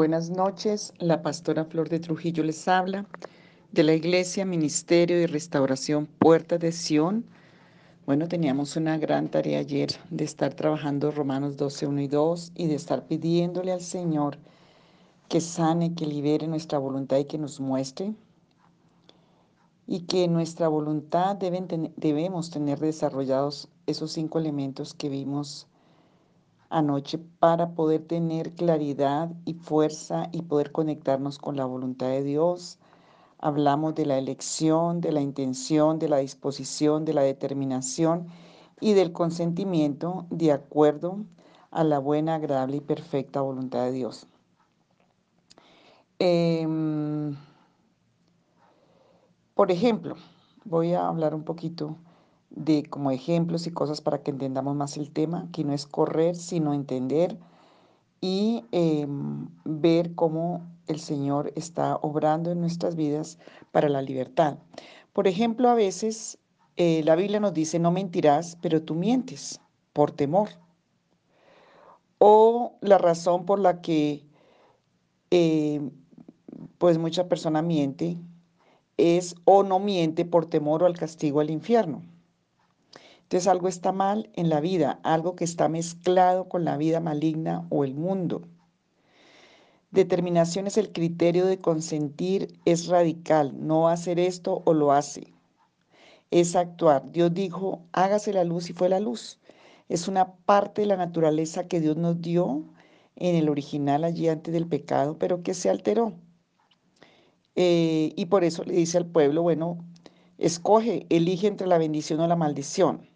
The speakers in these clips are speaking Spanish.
Buenas noches, la pastora Flor de Trujillo les habla de la Iglesia Ministerio y Restauración Puerta de Sión. Bueno, teníamos una gran tarea ayer de estar trabajando Romanos 12, 1 y 2 y de estar pidiéndole al Señor que sane, que libere nuestra voluntad y que nos muestre y que nuestra voluntad deben debemos tener desarrollados esos cinco elementos que vimos anoche para poder tener claridad y fuerza y poder conectarnos con la voluntad de Dios. Hablamos de la elección, de la intención, de la disposición, de la determinación y del consentimiento de acuerdo a la buena, agradable y perfecta voluntad de Dios. Em, por ejemplo, voy a hablar un poquito de como ejemplos y cosas para que entendamos más el tema, que no es correr, sino entender y em, ver cómo el Señor está obrando en nuestras vidas para la libertad. Por ejemplo, a veces eh, la Biblia nos dice, no mentirás, pero tú mientes por temor. O la razón por la que em, pues mucha persona miente es o no miente por temor o al castigo al infierno. Entonces algo está mal en la vida, algo que está mezclado con la vida maligna o el mundo. Determinación es el criterio de consentir, es radical, no hacer esto o lo hace. Es actuar. Dios dijo, hágase la luz y fue la luz. Es una parte de la naturaleza que Dios nos dio en el original allí antes del pecado, pero que se alteró. Eh, y por eso le dice al pueblo, bueno, escoge, elige entre la bendición o la maldición.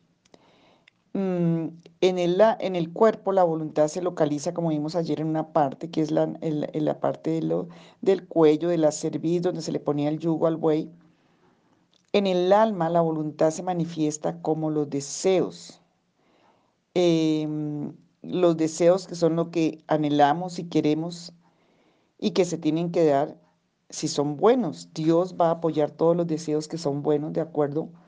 Mm, en, el, en el cuerpo la voluntad se localiza, como vimos ayer, en una parte, que es la, en, la parte de lo, del cuello, de la cerviz, donde se le ponía el yugo al buey. En el alma la voluntad se manifiesta como los deseos. Em, los deseos que son lo que anhelamos y queremos y que se tienen que dar si son buenos. Dios va a apoyar todos los deseos que son buenos de acuerdo a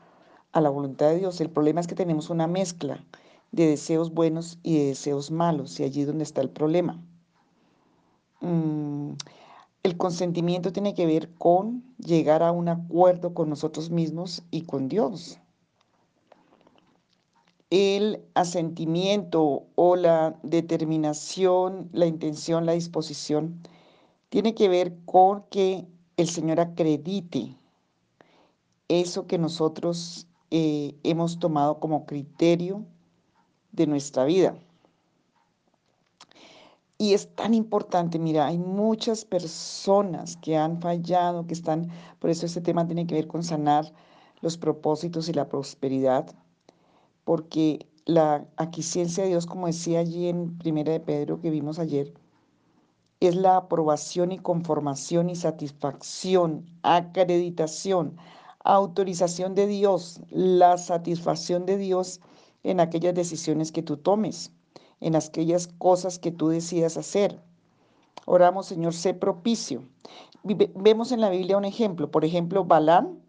la voluntad de Dios. El problema es que tenemos una mezcla de deseos buenos y de deseos malos, y allí es donde está el problema. Mm, el consentimiento tiene que ver con llegar a un acuerdo con nosotros mismos y con Dios. El asentimiento o la determinación, la intención, la disposición, tiene que ver con que el Señor acredite eso que nosotros eh, hemos tomado como criterio de nuestra vida. Y es tan importante, mira, hay muchas personas que han fallado, que están, por eso este tema tiene que ver con sanar los propósitos y la prosperidad, porque la aquiescencia de Dios, como decía allí en Primera de Pedro que vimos ayer, es la aprobación y conformación y satisfacción, acreditación, autorización de Dios, la satisfacción de Dios en aquellas decisiones que tú tomes, en aquellas cosas que tú decidas hacer. Oramos, Señor, sé propicio. Vemos en la Biblia un ejemplo, por ejemplo, Balán,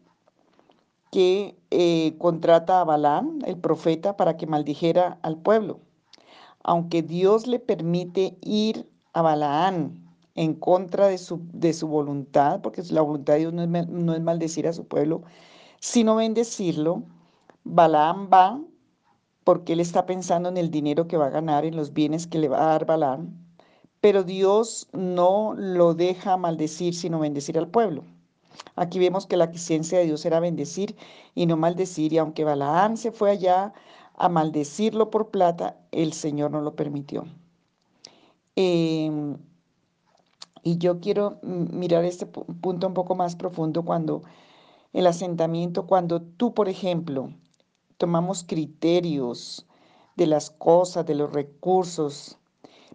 que eh, contrata a Balán, el profeta, para que maldijera al pueblo. Aunque Dios le permite ir a Balaán en contra de su, de su voluntad, porque la voluntad de Dios no es, no es maldecir a su pueblo, sino bendecirlo. Balaam va porque él está pensando en el dinero que va a ganar, en los bienes que le va a dar Balaam, pero Dios no lo deja maldecir, sino bendecir al pueblo. Aquí vemos que la quisiencia de Dios era bendecir y no maldecir, y aunque Balaam se fue allá a maldecirlo por plata, el Señor no lo permitió. Eh, y yo quiero mirar este punto un poco más profundo cuando el asentamiento, cuando tú, por ejemplo, tomamos criterios de las cosas, de los recursos.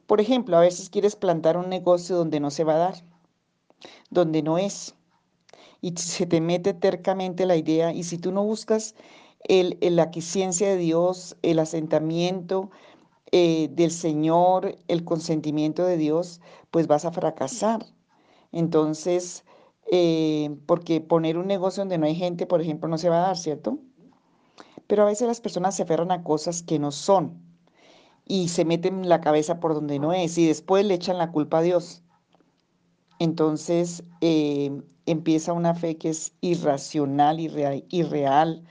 Por ejemplo, a veces quieres plantar un negocio donde no se va a dar, donde no es. Y se te mete tercamente la idea y si tú no buscas el, la quiciencia de Dios, el asentamiento, eh, del Señor, el consentimiento de Dios, pues vas a fracasar. Entonces, eh, porque poner un negocio donde no hay gente, por ejemplo, no se va a dar, ¿cierto? Pero a veces las personas se aferran a cosas que no son y se meten la cabeza por donde no es y después le echan la culpa a Dios. Entonces eh, empieza una fe que es irracional, y real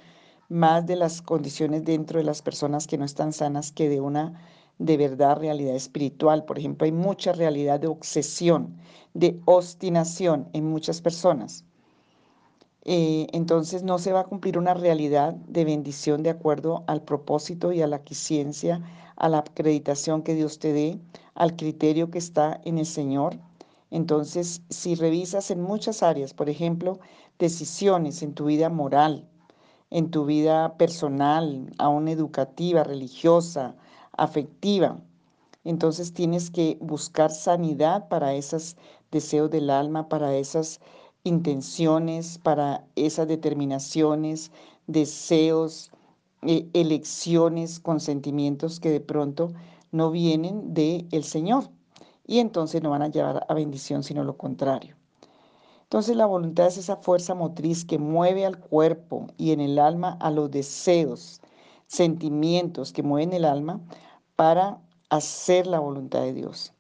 más de las condiciones dentro de las personas que no están sanas que de una de verdad realidad espiritual. Por ejemplo, hay mucha realidad de obsesión, de obstinación en muchas personas. Eh, entonces no se va a cumplir una realidad de bendición de acuerdo al propósito y a la quiciencia, a la acreditación que Dios te dé, al criterio que está en el Señor. Entonces, si revisas en muchas áreas, por ejemplo, decisiones en tu vida moral, en tu vida personal, aún educativa, religiosa, afectiva, entonces tienes que buscar sanidad para esos deseos del alma, para esas intenciones, para esas determinaciones, deseos, eh, elecciones, consentimientos que de pronto no vienen del el Señor y entonces no van a llevar a bendición, sino lo contrario. Entonces la voluntad es esa fuerza motriz que mueve al cuerpo y en el alma a los deseos, sentimientos que mueven el alma para hacer la voluntad de Dios.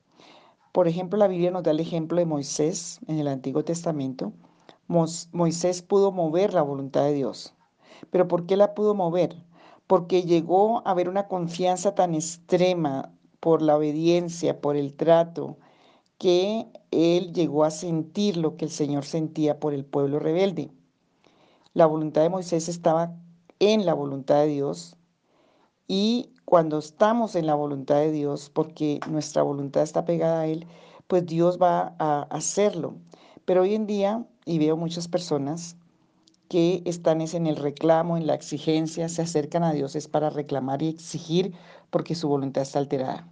Por ejemplo, la Biblia nos da el ejemplo de Moisés en el Antiguo Testamento. Moisés pudo mover la voluntad de Dios. ¿Pero por qué la pudo mover? Porque llegó a haber una confianza tan extrema por la obediencia, por el trato, que él llegó a sentir lo que el Señor sentía por el pueblo rebelde. La voluntad de Moisés estaba en la voluntad de Dios y cuando estamos en la voluntad de Dios, porque nuestra voluntad está pegada a Él, pues Dios va a hacerlo. Pero hoy en día, y veo muchas personas que están en el reclamo, en la exigencia, se acercan a Dios es para reclamar y exigir porque su voluntad está alterada.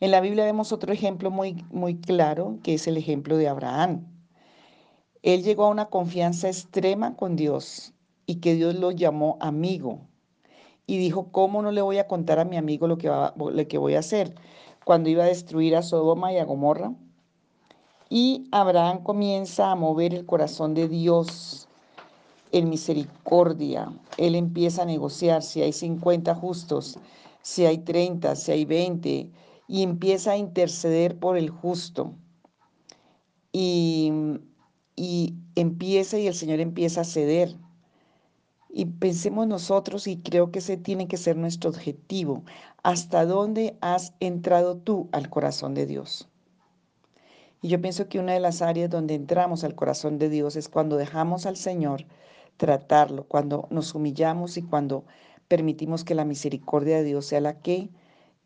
En la Biblia vemos otro ejemplo muy, muy claro, que es el ejemplo de Abraham. Él llegó a una confianza extrema con Dios y que Dios lo llamó amigo. Y dijo, ¿cómo no le voy a contar a mi amigo lo que, va, lo que voy a hacer? Cuando iba a destruir a Sodoma y a Gomorra. Y Abraham comienza a mover el corazón de Dios en misericordia. Él empieza a negociar si hay 50 justos, si hay 30, si hay 20 y empieza a interceder por el justo. Y, y empieza y el Señor empieza a ceder. Y pensemos nosotros, y creo que ese tiene que ser nuestro objetivo, ¿hasta dónde has entrado tú al corazón de Dios? Y yo pienso que una de las áreas donde entramos al corazón de Dios es cuando dejamos al Señor tratarlo, cuando nos humillamos y cuando permitimos que la misericordia de Dios sea la que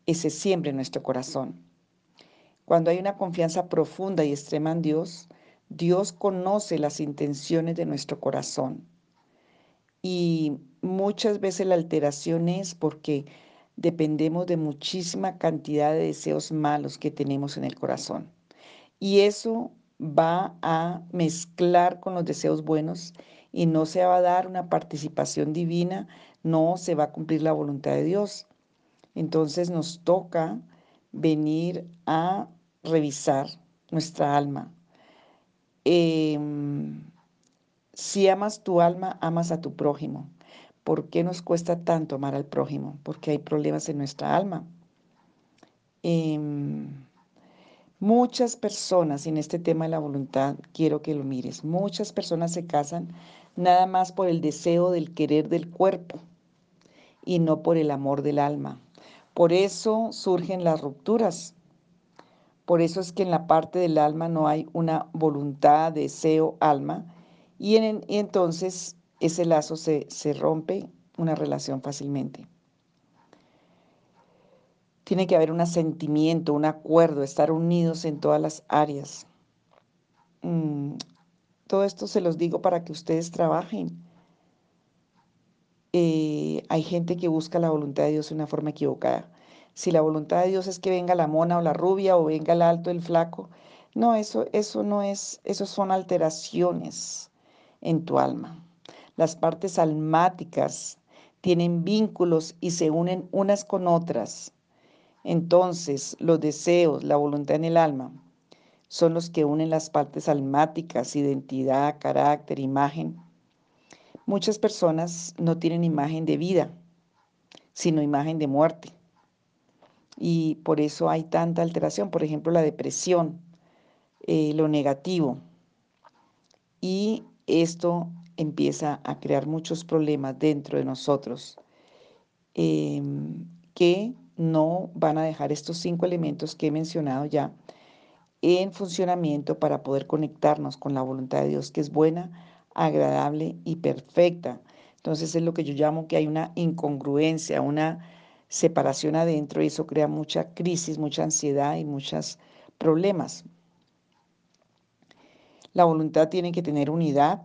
ese siempre en nuestro corazón. Cuando hay una confianza profunda y extrema en Dios, Dios conoce las intenciones de nuestro corazón. Y muchas veces la alteración es porque dependemos de muchísima cantidad de deseos malos que tenemos en el corazón. Y eso va a mezclar con los deseos buenos y no se va a dar una participación divina, no se va a cumplir la voluntad de Dios. Entonces nos toca venir a revisar nuestra alma. Em, si amas tu alma, amas a tu prójimo. ¿Por qué nos cuesta tanto amar al prójimo? Porque hay problemas en nuestra alma. Em, muchas personas, en este tema de la voluntad, quiero que lo mires, muchas personas se casan nada más por el deseo del querer del cuerpo y no por el amor del alma. Por eso surgen las rupturas. Por eso es que en la parte del alma no hay una voluntad, deseo, alma. Y, entonces ese lazo se, se rompe, una relación fácilmente. Tiene que haber un sentimiento, un acuerdo, estar unidos en todas las áreas. Mm, todo esto se los digo para que ustedes trabajen eh, hay gente que busca la voluntad de Dios de una forma equivocada. Si la voluntad de Dios es que venga la mona o la rubia o venga el alto, el flaco, no, eso, eso no es, eso son alteraciones en tu alma. Las partes almáticas tienen vínculos y se unen unas con otras. Entonces, los deseos, la voluntad en el alma, son los que unen las partes almáticas, identidad, carácter, imagen, Muchas personas no tienen imagen de vida, sino imagen de muerte. Y por eso hay tanta alteración. Por ejemplo, la depresión. eh, lo negativo. Y esto empieza a crear muchos problemas dentro de nosotros em, que no van a dejar estos cinco elementos que he mencionado ya en funcionamiento para poder conectarnos con la voluntad de Dios que es buena, agradable y perfecta. Entonces es lo que yo llamo que hay una incongruencia, una separación adentro y eso crea mucha crisis, mucha ansiedad y muchos problemas. La voluntad tiene que tener unidad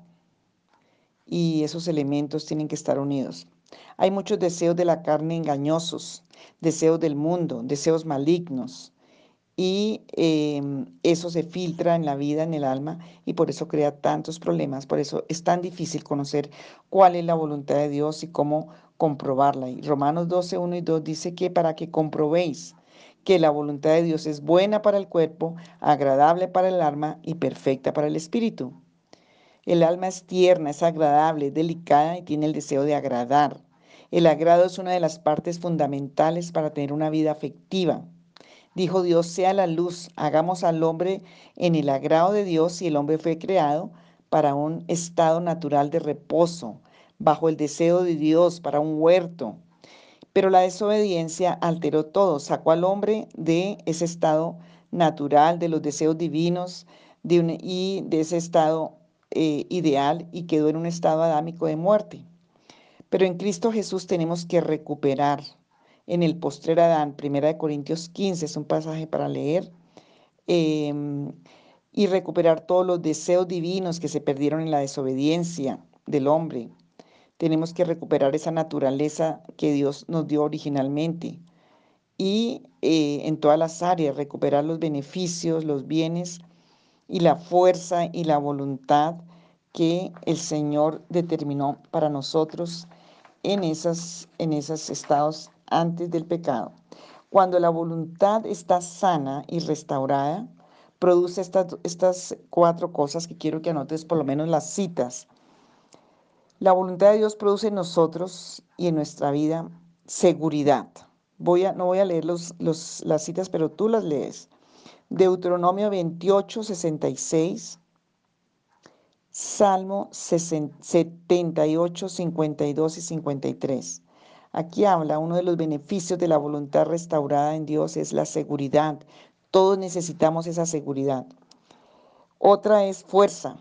y esos elementos tienen que estar unidos. Hay muchos deseos de la carne engañosos, deseos del mundo, deseos malignos, y em, eso se filtra en la vida, en el alma, y por eso crea tantos problemas. Por eso es tan difícil conocer cuál es la voluntad de Dios y cómo comprobarla. Y Romanos 12, 1 y 2 dice que para que comprobéis que la voluntad de Dios es buena para el cuerpo, agradable para el alma y perfecta para el espíritu. El alma es tierna, es agradable, es delicada y tiene el deseo de agradar. El agrado es una de las partes fundamentales para tener una vida afectiva. Dijo Dios, sea la luz, hagamos al hombre en el agrado de Dios y el hombre fue creado para un estado natural de reposo, bajo el deseo de Dios, para un huerto. Pero la desobediencia alteró todo, sacó al hombre de ese estado natural, de los deseos divinos y de ese estado eh, ideal y quedó en un estado adámico de muerte. Pero en Cristo Jesús tenemos que recuperar en el postrer Adán, 1 Corintios 15, es un pasaje para leer, em, y recuperar todos los deseos divinos que se perdieron en la desobediencia del hombre. Tenemos que recuperar esa naturaleza que Dios nos dio originalmente y eh, en todas las áreas recuperar los beneficios, los bienes y la fuerza y la voluntad que el Señor determinó para nosotros en, esas, en esos estados antes del pecado. Cuando la voluntad está sana y restaurada, produce estas, estas cuatro cosas que quiero que anotes por lo menos las citas. La voluntad de Dios produce en nosotros y en nuestra vida seguridad. Voy a, no voy a leer los, las citas, pero tú las lees. Deuteronomio 28, 66, Salmo 78, 52 y 53. Aquí habla, uno de los beneficios de la voluntad restaurada en Dios es la seguridad. Todos necesitamos esa seguridad. Otra es fuerza.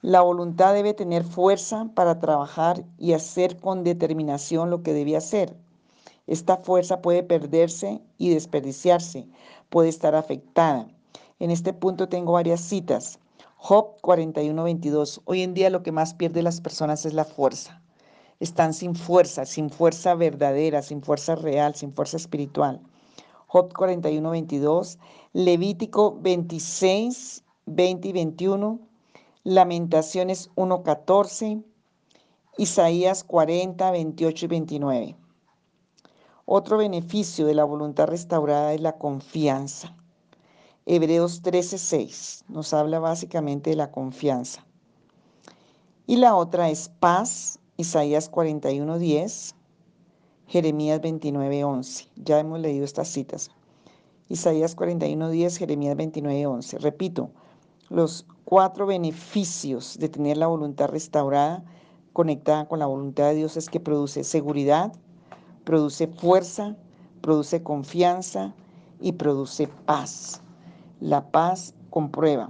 La voluntad debe tener fuerza para trabajar y hacer con determinación lo que debe hacer. Esta fuerza puede perderse y desperdiciarse, puede estar afectada. En este punto tengo varias citas. Job 41:22. Hoy en día lo que más pierde las personas es la fuerza. Están sin fuerza, sin fuerza verdadera, sin fuerza real, sin fuerza espiritual. Job 41:22. Levítico 26, 20 y 21. Lamentaciones 1:14. Isaías 40, 28 y 29. Otro beneficio de la voluntad restaurada es la confianza. Hebreos 13:6 nos habla básicamente de la confianza. Y la otra es paz, Isaías 41:10, Jeremías 29:11. Ya hemos leído estas citas. Isaías 41:10, Jeremías 29:11. Repito, los cuatro beneficios de tener la voluntad restaurada, conectada con la voluntad de Dios, es que produce seguridad, produce fuerza, produce confianza y produce paz. La paz comprueba.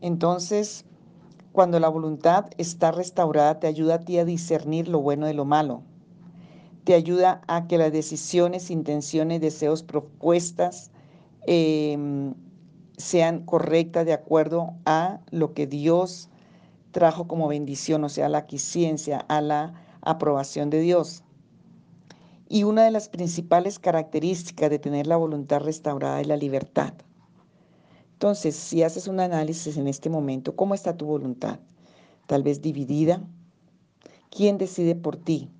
Entonces, cuando la voluntad está restaurada, te ayuda a ti a discernir lo bueno de lo malo. Te ayuda a que las decisiones, intenciones, deseos, propuestas em, sean correctas de acuerdo a lo que Dios trajo como bendición, o sea, la quiciencia, a la aprobación de Dios. Y una de las principales características de tener la voluntad restaurada es la libertad. Entonces, si haces un análisis en este momento, ¿cómo está tu voluntad? Tal vez dividida. ¿Quién decide por ti?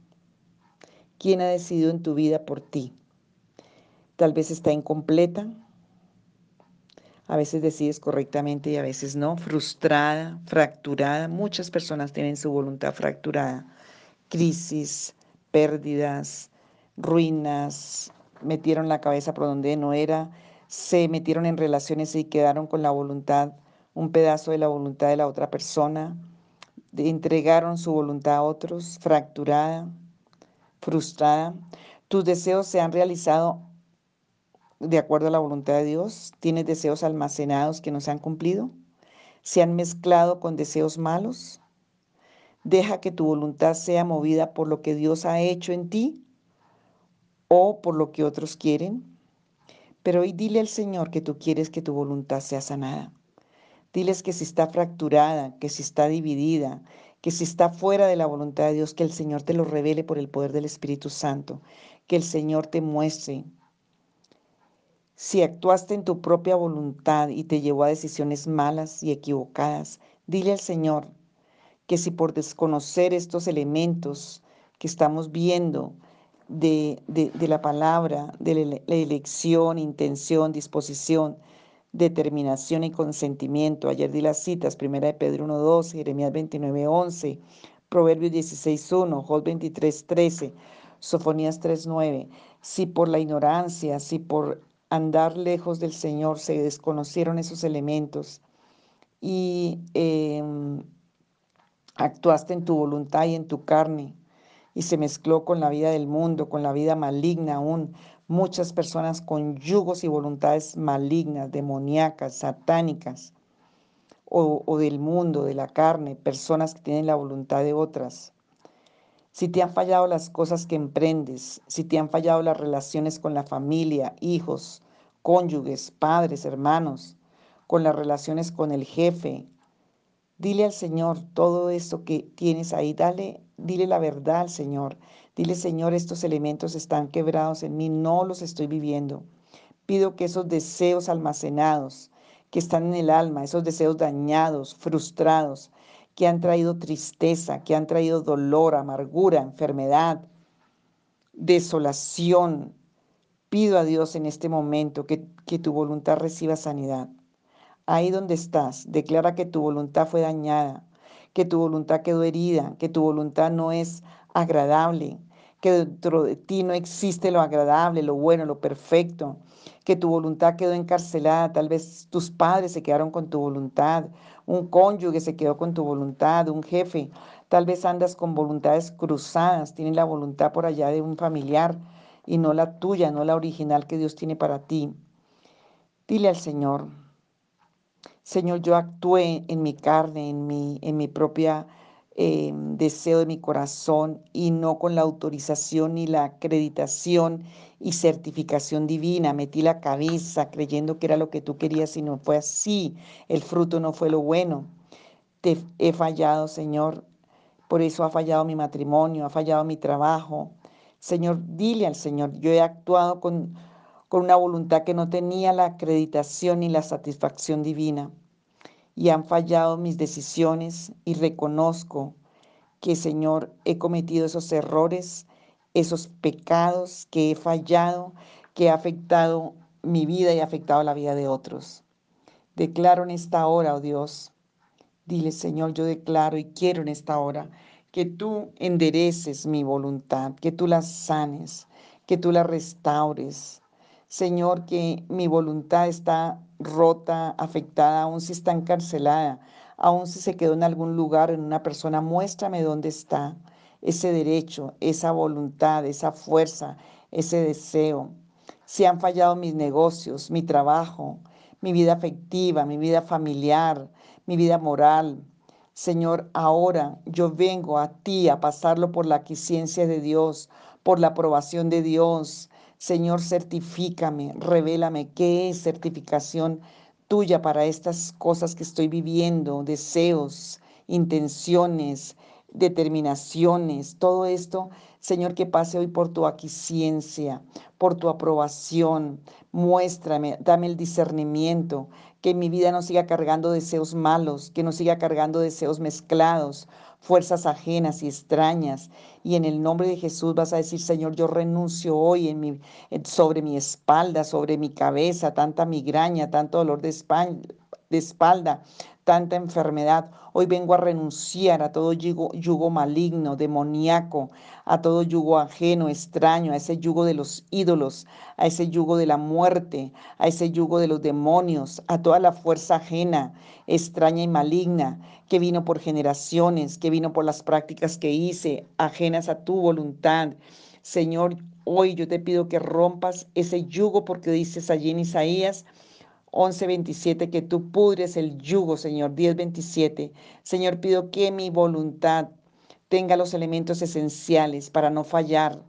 ¿Quién ha decidido en tu vida por ti? Tal vez está incompleta. A veces decides correctamente y a veces no. Frustrada, fracturada. Muchas personas tienen su voluntad fracturada. Crisis, pérdidas, ruinas, metieron la cabeza por donde no era, se metieron en relaciones y quedaron con la voluntad, un pedazo de la voluntad de la otra persona, entregaron su voluntad a otros, fracturada, frustrada. Tus deseos se han realizado de acuerdo a la voluntad de Dios. Tienes deseos almacenados que no se han cumplido. Se han mezclado con deseos malos. Deja que tu voluntad sea movida por lo que Dios ha hecho en ti o por lo que otros quieren. Pero hoy dile al Señor que tú quieres que tu voluntad sea sanada. Diles que si está fracturada, que si está dividida, que si está fuera de la voluntad de Dios, que el Señor te lo revele por el poder del Espíritu Santo, que el Señor te muestre. Si actuaste en tu propia voluntad y te llevó a decisiones malas y equivocadas, dile al Señor que si por desconocer estos elementos que estamos viendo de, de, la palabra, de la elección, intención, disposición, determinación y consentimiento. Ayer di las citas, primera de Pedro 1.12, Jeremías 29.11, Proverbios 16.1, Job 23.13, Sofonías 3.9. Si por la ignorancia, si por andar lejos del Señor se desconocieron esos elementos y em, actuaste en tu voluntad y en tu carne y se mezcló con la vida del mundo, con la vida maligna aún, muchas personas con yugos y voluntades malignas, demoníacas, satánicas, o, del mundo, de la carne, personas que tienen la voluntad de otras. Si te han fallado las cosas que emprendes, si te han fallado las relaciones con la familia, hijos, cónyuges, padres, hermanos, con las relaciones con el jefe, dile al Señor todo esto que tienes ahí, dale, dile la verdad al Señor. Dile, Señor, estos elementos están quebrados en mí, no los estoy viviendo. Pido que esos deseos almacenados que están en el alma, esos deseos dañados, frustrados, que han traído tristeza, que han traído dolor, amargura, enfermedad, desolación, pido a Dios en este momento que, que tu voluntad reciba sanidad. Ahí donde estás, declara que tu voluntad fue dañada, que tu voluntad quedó herida, que tu voluntad no es agradable, que dentro de ti no existe lo agradable, lo bueno, lo perfecto, que tu voluntad quedó encarcelada, tal vez tus padres se quedaron con tu voluntad, un cónyuge se quedó con tu voluntad, un jefe, tal vez andas con voluntades cruzadas, tienes la voluntad por allá de un familiar y no la tuya, no la original que Dios tiene para ti. Dile al Señor, Señor, yo actué en mi carne, en mi, en mi propia Em, deseo de mi corazón y no con la autorización ni la acreditación y certificación divina. Metí la cabeza creyendo que era lo que tú querías y no fue así. El fruto no fue lo bueno. Te he fallado, Señor. Por eso ha fallado mi matrimonio, ha fallado mi trabajo. Señor, dile al Señor, yo he actuado con, con una voluntad que no tenía la acreditación ni la satisfacción divina y han fallado mis decisiones y reconozco que, Señor, he cometido esos errores, esos pecados que he fallado, que ha afectado mi vida y ha afectado la vida de otros. Declaro en esta hora, oh Dios, dile, Señor, yo declaro y quiero en esta hora que tú endereces mi voluntad, que tú la sanes, que tú la restaures. Señor, que mi voluntad está rota, afectada, aún si está encarcelada, aún si se quedó en algún lugar, en una persona, muéstrame dónde está ese derecho, esa voluntad, esa fuerza, ese deseo. Si han fallado mis negocios, mi trabajo, mi vida afectiva, mi vida familiar, mi vida moral. Señor, ahora yo vengo a ti a pasarlo por la quiciencia de Dios, por la aprobación de Dios, Señor, certifícame, revélame qué es certificación tuya para estas cosas que estoy viviendo, deseos, intenciones, determinaciones, todo esto, Señor, que pase hoy por tu aquiescencia, por tu aprobación. Muéstrame, dame el discernimiento, que mi vida no siga cargando deseos malos, que no siga cargando deseos mezclados, fuerzas ajenas y extrañas. Y en el nombre de Jesús vas a decir, Señor, yo renuncio hoy en mi, sobre mi espalda, sobre mi cabeza, tanta migraña, tanto dolor de de espalda, tanta enfermedad. Hoy vengo a renunciar a todo yugo, maligno, demoníaco, a todo yugo ajeno, extraño, a ese yugo de los ídolos, a ese yugo de la muerte, a ese yugo de los demonios, a toda la fuerza ajena, extraña y maligna que vino por generaciones, que vino por las prácticas que hice, ajenas a tu voluntad. Señor, hoy yo te pido que rompas ese yugo porque dices allí en Isaías 11:27 que tú pudres el yugo, Señor. 10:27. Señor, pido que mi voluntad tenga los elementos esenciales para no fallar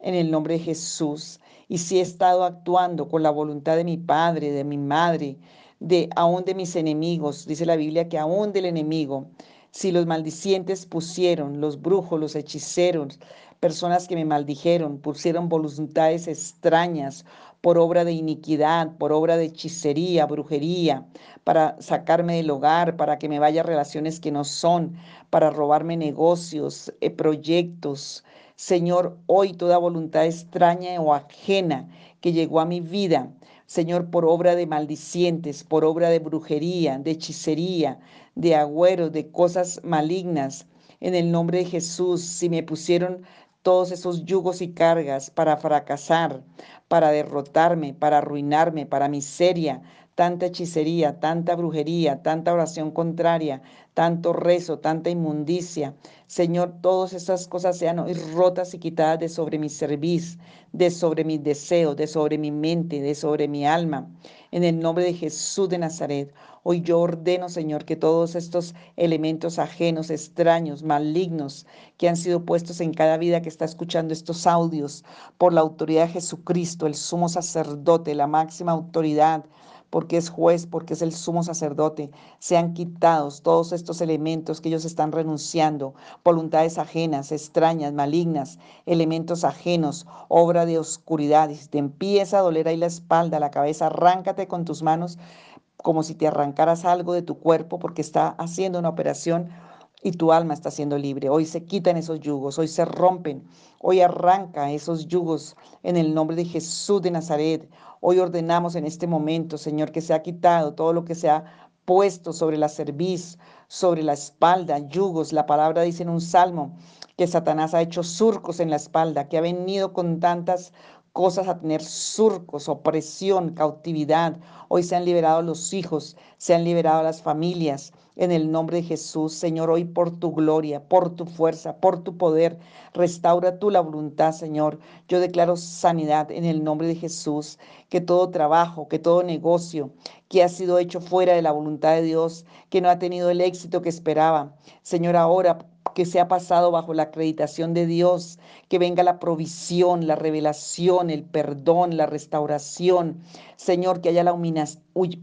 en el nombre de Jesús. Y si he estado actuando con la voluntad de mi padre, de mi madre, de aún de mis enemigos, dice la Biblia que aún del enemigo, si los maldicientes pusieron, los brujos, los hechiceros, personas que me maldijeron, pusieron voluntades extrañas por obra de iniquidad, por obra de hechicería, brujería, para sacarme del hogar, para que me vaya a relaciones que no son, para robarme negocios, eh, proyectos. Señor, hoy toda voluntad extraña o ajena que llegó a mi vida, Señor, por obra de maldicientes, por obra de brujería, de hechicería, de agüeros, de cosas malignas, en el nombre de Jesús, si me pusieron todos esos yugos y cargas para fracasar, para derrotarme, para arruinarme, para miseria, tanta hechicería, tanta brujería, tanta oración contraria, tanto rezo, tanta inmundicia. Señor, todas esas cosas sean hoy rotas y quitadas de sobre mi cerviz, de sobre mis deseos, de sobre mi mente, de sobre mi alma. En el nombre de Jesús de Nazaret, hoy yo ordeno, Señor, que todos estos elementos ajenos, extraños, malignos, que han sido puestos en cada vida que está escuchando estos audios, por la autoridad de Jesucristo, el sumo sacerdote, la máxima autoridad, porque es juez, porque es el sumo sacerdote, sean quitados todos estos elementos que ellos están renunciando, voluntades ajenas, extrañas, malignas, elementos ajenos, obra de oscuridad. Y si te empieza a doler ahí la espalda, la cabeza, arráncate con tus manos como si te arrancaras algo de tu cuerpo porque está haciendo una operación y tu alma está siendo libre. Hoy se quitan esos yugos, hoy se rompen, hoy arranca esos yugos en el nombre de Jesús de Nazaret. Hoy ordenamos en este momento, Señor, que se ha quitado todo lo que se ha puesto sobre la cerviz, sobre la espalda, yugos. La palabra dice en un salmo que Satanás ha hecho surcos en la espalda, que ha venido con tantas cosas a tener surcos, opresión, cautividad. Hoy se han liberado los hijos, se han liberado las familias. En el nombre de Jesús, Señor, hoy por tu gloria, por tu fuerza, por tu poder, restaura tú la voluntad, Señor. Yo declaro sanidad en el nombre de Jesús, que todo trabajo, que todo negocio que ha sido hecho fuera de la voluntad de Dios, que no ha tenido el éxito que esperaba, Señor, ahora que se ha pasado bajo la acreditación de Dios, que venga la provisión, la revelación, el perdón, la restauración. Señor, que haya la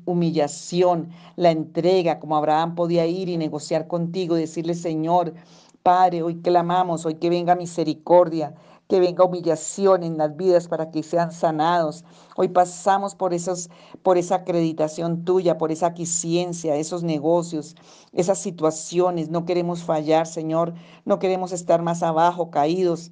humillación, la entrega, como Abraham podía ir y negociar contigo, decirle, Señor, Padre, hoy clamamos, hoy que venga misericordia, que venga humillación en las vidas para que sean sanados. Hoy pasamos por esos, por esa acreditación tuya, por esa quiciencia, esos negocios, esas situaciones. No queremos fallar, Señor. No queremos estar más abajo, caídos.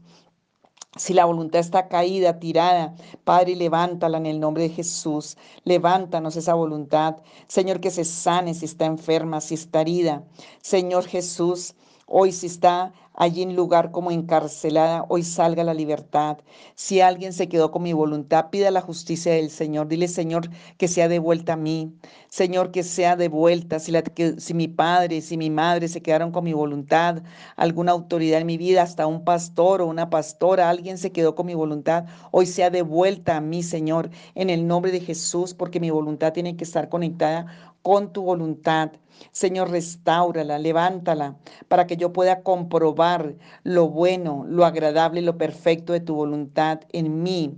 Si la voluntad está caída, tirada, Padre, levántala en el nombre de Jesús. Levántanos esa voluntad. Señor, que se sane si está enferma, si está herida. Señor Jesús, hoy si está allí en lugar como encarcelada, hoy salga la libertad. Si alguien se quedó con mi voluntad, pida la justicia del Señor. Dile, Señor, que sea devuelta a mí. Señor, que sea devuelta. Si, si mi padre, si mi madre se quedaron con mi voluntad, alguna autoridad en mi vida, hasta un pastor o una pastora, alguien se quedó con mi voluntad, hoy sea devuelta a mí, Señor, en el nombre de Jesús, porque mi voluntad tiene que estar conectada con tu voluntad. Señor, restáurala, levántala, para que yo pueda comprobar lo bueno, lo agradable y lo perfecto de tu voluntad en mí,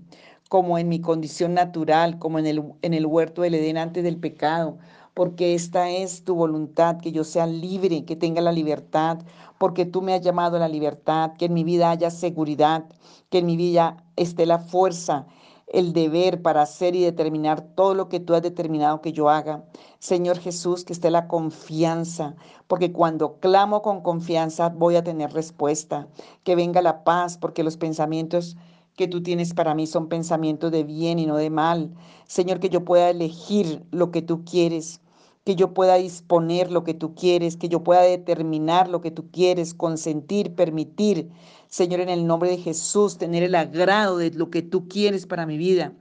como en mi condición natural, como en el, en el huerto del Edén antes del pecado, porque esta es tu voluntad, que yo sea libre, que tenga la libertad, porque tú me has llamado a la libertad, que en mi vida haya seguridad, que en mi vida esté la fuerza el deber para hacer y determinar todo lo que tú has determinado que yo haga. Señor Jesús, que esté la confianza, porque cuando clamo con confianza voy a tener respuesta. Que venga la paz, porque los pensamientos que tú tienes para mí son pensamientos de bien y no de mal. Señor, que yo pueda elegir lo que tú quieres que yo pueda disponer lo que tú quieres, que yo pueda determinar lo que tú quieres, consentir, permitir, Señor, en el nombre de Jesús, tener el agrado de lo que tú quieres para mi vida.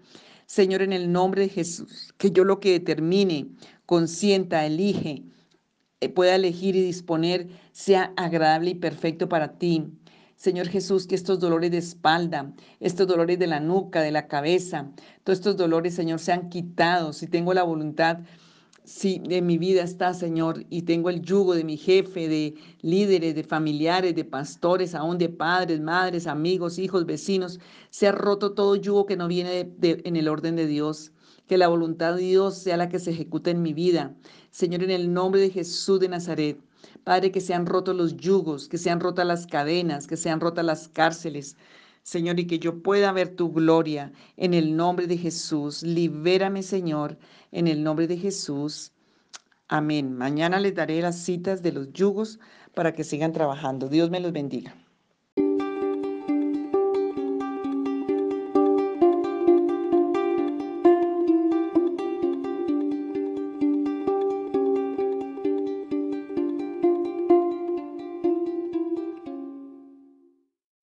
Señor, en el nombre de Jesús, que yo lo que determine, consienta, elige, eh, pueda elegir y disponer, sea agradable y perfecto para ti. Señor Jesús, que estos dolores de espalda, estos dolores de la nuca, de la cabeza, todos estos dolores, Señor, sean quitados. Si tengo la voluntad si en mi vida está, Señor, y tengo el yugo de mi jefe, de líderes, de familiares, de pastores, aún de padres, madres, amigos, hijos, vecinos, se ha roto todo yugo que no viene en el orden de Dios. Que la voluntad de Dios sea la que se ejecute en mi vida. Señor, en el nombre de Jesús de Nazaret. Padre, que sean rotos los yugos, que sean rotas las cadenas, que sean rotas las cárceles. Señor, y que yo pueda ver tu gloria en el nombre de Jesús. Libérame, Señor, en el nombre de Jesús. Amén. Mañana les daré las citas de los yugos para que sigan trabajando. Dios me los bendiga.